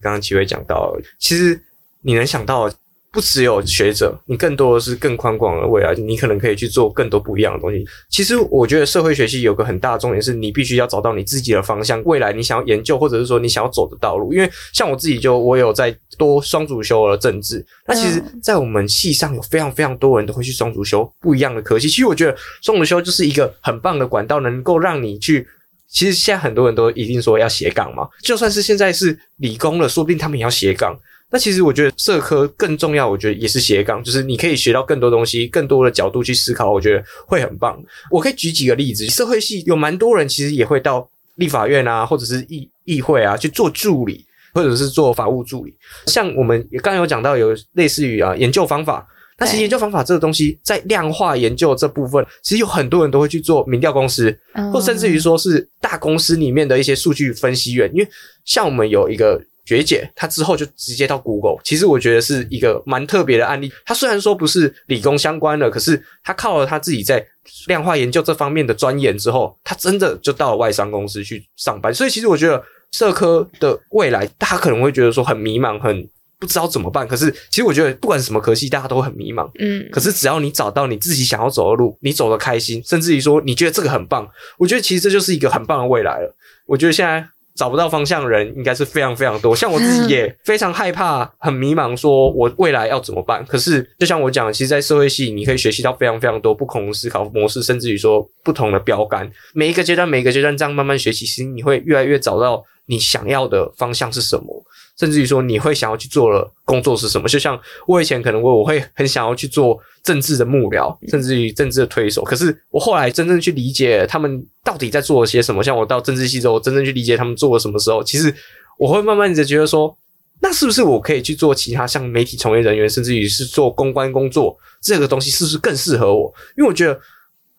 刚刚几位讲到，其实。你能想到，不只有学者，你更多的是更宽广的未来，你可能可以去做更多不一样的东西。其实我觉得社会学系有个很大的重点是，你必须要找到你自己的方向，未来你想要研究或者是说你想要走的道路。因为像我自己就我有在多双主修了政治，那其实，在我们系上有非常非常多人都会去双主修不一样的科系。其实我觉得双主修就是一个很棒的管道，能够让你去。其实现在很多人都一定说要斜杠嘛，就算是现在是理工了，说不定他们也要斜杠。那其实我觉得社科更重要，我觉得也是斜杠，就是你可以学到更多东西，更多的角度去思考，我觉得会很棒。我可以举几个例子，社会系有蛮多人其实也会到立法院啊，或者是议议会啊去做助理，或者是做法务助理。像我们刚有讲到，有类似于啊研究方法。那其实研究方法这个东西，在量化研究这部分，其实有很多人都会去做民调公司，或甚至于说是大公司里面的一些数据分析员。因为像我们有一个学姐，她之后就直接到 Google，其实我觉得是一个蛮特别的案例。她虽然说不是理工相关的，可是她靠了她自己在量化研究这方面的钻研之后，她真的就到了外商公司去上班。所以其实我觉得社科的未来，大家可能会觉得说很迷茫，很。不知道怎么办，可是其实我觉得不管什么科系，大家都很迷茫。嗯，可是只要你找到你自己想要走的路，你走得开心，甚至于说你觉得这个很棒，我觉得其实这就是一个很棒的未来了。我觉得现在找不到方向的人应该是非常非常多，像我自己也非常害怕、很迷茫，说我未来要怎么办？可是就像我讲，其实，在社会系你可以学习到非常非常多不同的思考模式，甚至于说不同的标杆。每一个阶段，每一个阶段这样慢慢学习，其实你会越来越找到你想要的方向是什么。甚至于说，你会想要去做的工作是什么？就像我以前可能我我会很想要去做政治的幕僚，甚至于政治的推手。可是我后来真正去理解他们到底在做些什么，像我到政治系之后，真正去理解他们做了什么时候，其实我会慢慢的觉得说，那是不是我可以去做其他像媒体从业人员，甚至于是做公关工作这个东西，是不是更适合我？因为我觉得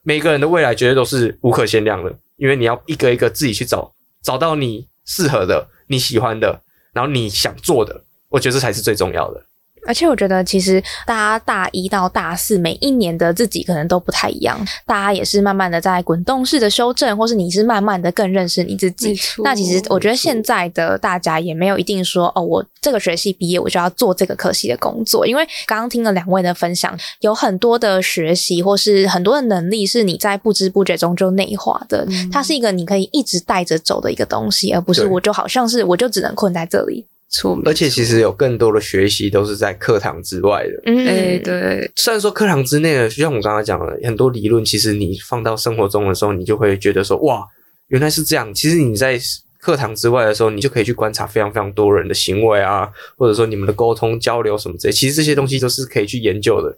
每个人的未来绝对都是无可限量的，因为你要一个一个自己去找，找到你适合的、你喜欢的。然后你想做的，我觉得这才是最重要的。而且我觉得，其实大家大一到大四每一年的自己可能都不太一样，大家也是慢慢的在滚动式的修正，或是你是慢慢的更认识你自己。那其实我觉得现在的大家也没有一定说哦，我这个学系毕业我就要做这个科系的工作，因为刚刚听了两位的分享，有很多的学习或是很多的能力是你在不知不觉中就内化的，嗯、它是一个你可以一直带着走的一个东西，而不是我就好像是我就只能困在这里。而且其实有更多的学习都是在课堂之外的。嗯，哎，对。虽然说课堂之内的，就像我刚才讲的，很多理论，其实你放到生活中的时候，你就会觉得说，哇，原来是这样。其实你在课堂之外的时候，你就可以去观察非常非常多人的行为啊，或者说你们的沟通交流什么之类。其实这些东西都是可以去研究的。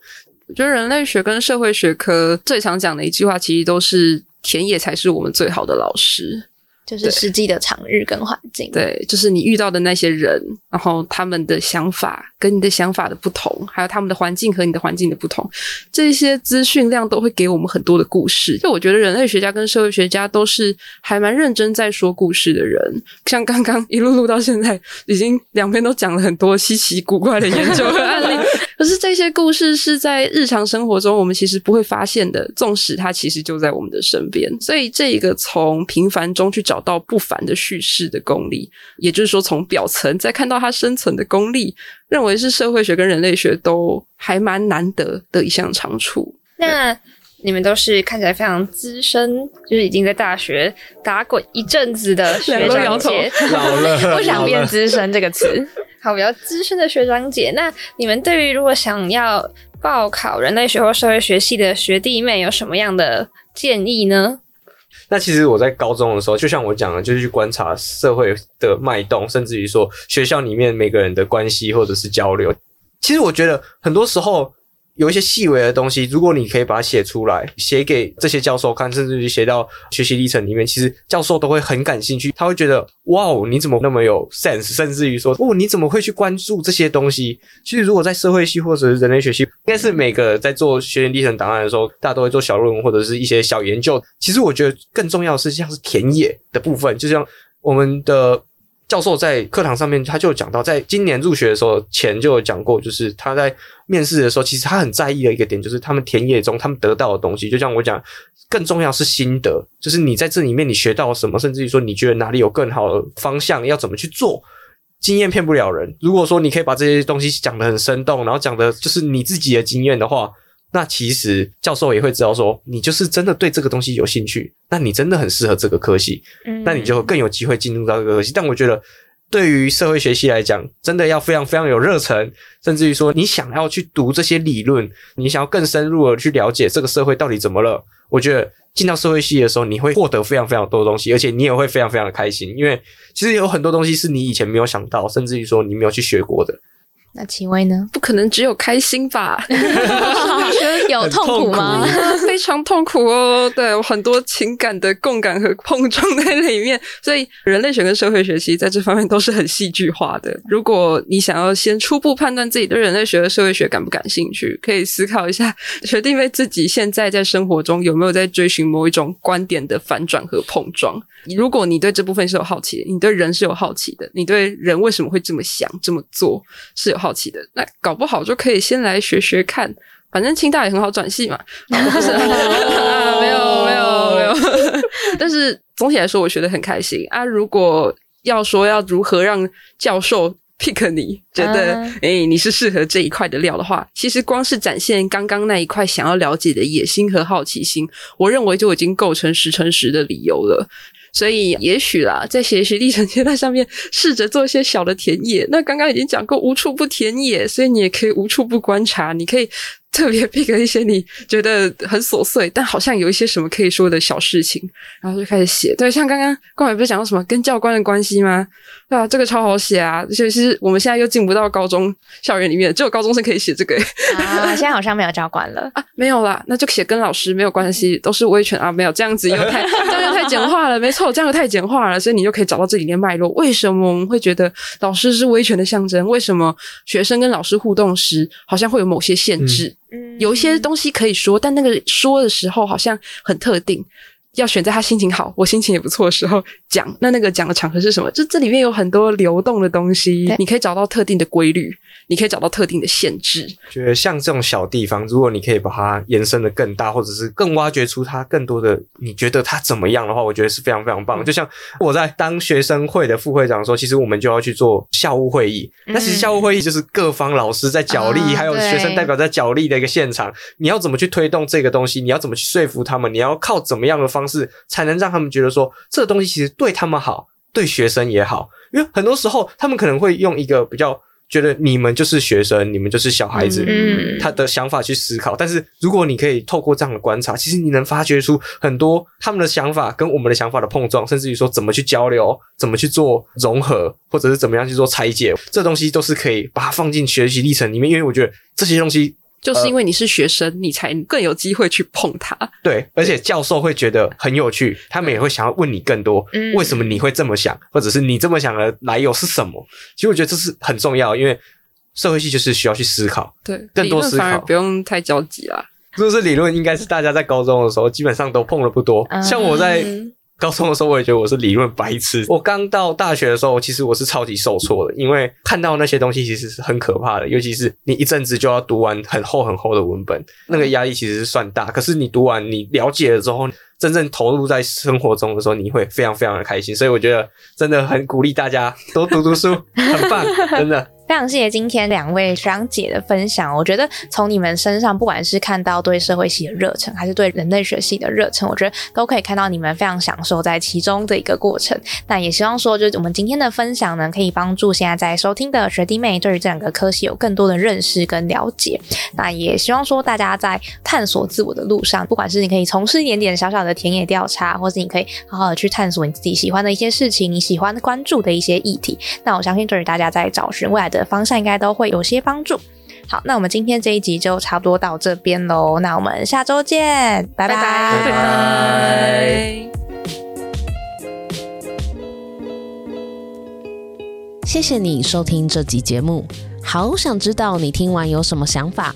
我觉得人类学跟社会学科最常讲的一句话，其实都是田野才是我们最好的老师。就是实际的场域跟环境，对，就是你遇到的那些人，然后他们的想法跟你的想法的不同，还有他们的环境和你的环境的不同，这些资讯量都会给我们很多的故事。就我觉得人类学家跟社会学家都是还蛮认真在说故事的人，像刚刚一路录到现在，已经两边都讲了很多稀奇古怪的研究和案例。可是这些故事是在日常生活中我们其实不会发现的，纵使它其实就在我们的身边。所以这一个从平凡中去找到不凡的叙事的功力，也就是说从表层再看到它生存的功力，认为是社会学跟人类学都还蛮难得的一项长处。那你们都是看起来非常资深，就是已经在大学打滚一阵子的学长姐，老了，不想变资深这个词。好，比较资深的学长姐，那你们对于如果想要报考人类学或社会学系的学弟妹有什么样的建议呢？那其实我在高中的时候，就像我讲的，就是去观察社会的脉动，甚至于说学校里面每个人的关系或者是交流。其实我觉得很多时候。有一些细微的东西，如果你可以把它写出来，写给这些教授看，甚至于写到学习历程里面，其实教授都会很感兴趣。他会觉得，哇哦，你怎么那么有 sense？甚至于说，哦，你怎么会去关注这些东西？其实，如果在社会系或者是人类学系，应该是每个在做学习历程档案的时候，大家都会做小论文或者是一些小研究。其实，我觉得更重要的是像是田野的部分，就像我们的。教授在课堂上面，他就讲到，在今年入学的时候前就有讲过，就是他在面试的时候，其实他很在意的一个点，就是他们田野中他们得到的东西。就像我讲，更重要是心得，就是你在这里面你学到了什么，甚至于说你觉得哪里有更好的方向，要怎么去做。经验骗不了人，如果说你可以把这些东西讲得很生动，然后讲的就是你自己的经验的话。那其实教授也会知道说，你就是真的对这个东西有兴趣，那你真的很适合这个科系，嗯，那你就更有机会进入到这个科系。但我觉得，对于社会学系来讲，真的要非常非常有热忱，甚至于说你想要去读这些理论，你想要更深入的去了解这个社会到底怎么了。我觉得进到社会系的时候，你会获得非常非常多的东西，而且你也会非常非常的开心，因为其实有很多东西是你以前没有想到，甚至于说你没有去学过的。那棋威呢？不可能只有开心吧？有痛苦吗？非常痛苦哦。对，有很多情感的共感和碰撞在里面，所以人类学跟社会学其实在这方面都是很戏剧化的。如果你想要先初步判断自己对人类学和社会学感不感兴趣，可以思考一下决定为自己现在在生活中有没有在追寻某一种观点的反转和碰撞。如果你对这部分是有好奇的，你对人是有好奇的，你对人为什么会这么想、这么做是有好奇的，那搞不好就可以先来学学看。反正清大也很好转系嘛，不是？没有没有没有。但是总体来说，我学得很开心啊。如果要说要如何让教授 pick 你，觉得诶、欸、你是适合这一块的料的话，其实光是展现刚刚那一块想要了解的野心和好奇心，我认为就已经构成十乘十的理由了。所以，也许啦，在学习历程阶段上面，试着做一些小的田野。那刚刚已经讲过，无处不田野，所以你也可以无处不观察。你可以特别 pick 一些你觉得很琐碎，但好像有一些什么可以说的小事情，然后就开始写。对，像刚刚冠伟不是讲到什么跟教官的关系吗？对啊，这个超好写啊！而且其实我们现在又进不到高中校园里面，只有高中生可以写这个。啊，现在好像没有教官了 啊，没有啦，那就写跟老师没有关系，都是威权啊，没有这样子又太这样又太简化了，没错，这样又太简化了，所以你就可以找到这里面脉络。为什么我们会觉得老师是威权的象征？为什么学生跟老师互动时好像会有某些限制？嗯有一些东西可以说，但那个说的时候好像很特定，要选在他心情好，我心情也不错的时候讲。那那个讲的场合是什么？就这里面有很多流动的东西，你可以找到特定的规律。你可以找到特定的限制。觉得像这种小地方，如果你可以把它延伸的更大，或者是更挖掘出它更多的，你觉得它怎么样的话，我觉得是非常非常棒。就像我在当学生会的副会长的时候，其实我们就要去做校务会议。那其实校务会议就是各方老师在角力，还有学生代表在角力的一个现场。你要怎么去推动这个东西？你要怎么去说服他们？你要靠怎么样的方式才能让他们觉得说这个东西其实对他们好，对学生也好？因为很多时候他们可能会用一个比较。觉得你们就是学生，你们就是小孩子，嗯，他的想法去思考。但是如果你可以透过这样的观察，其实你能发掘出很多他们的想法跟我们的想法的碰撞，甚至于说怎么去交流，怎么去做融合，或者是怎么样去做拆解，这东西都是可以把它放进学习历程里面。因为我觉得这些东西。就是因为你是学生，呃、你才更有机会去碰它。对，而且教授会觉得很有趣，他们也会想要问你更多，嗯，为什么你会这么想，或者是你这么想的来由是什么？其实我觉得这是很重要，因为社会系就是需要去思考，对，更多思考，不用太焦急啦。如果是理论，应该是大家在高中的时候基本上都碰的不多，嗯，像我在。高中的时候，我也觉得我是理论白痴。我刚到大学的时候，其实我是超级受挫的，因为看到那些东西其实是很可怕的，尤其是你一阵子就要读完很厚很厚的文本，那个压力其实是算大。可是你读完，你了解了之后，真正投入在生活中的时候，你会非常非常的开心。所以我觉得真的很鼓励大家多读读书，很棒，真的。非常谢谢今天两位学长姐的分享，我觉得从你们身上，不管是看到对社会系的热忱，还是对人类学系的热忱，我觉得都可以看到你们非常享受在其中的一个过程。那也希望说，就是我们今天的分享呢，可以帮助现在在收听的学弟妹，对于这两个科系有更多的认识跟了解。那也希望说，大家在探索自我的路上，不管是你可以从事一点点小小的田野调查，或是你可以好好的去探索你自己喜欢的一些事情，你喜欢关注的一些议题。那我相信，对于大家在找寻未来的的。的方向应该都会有些帮助。好，那我们今天这一集就差不多到这边喽。那我们下周见，拜拜拜拜。谢谢你收听这集节目，好想知道你听完有什么想法。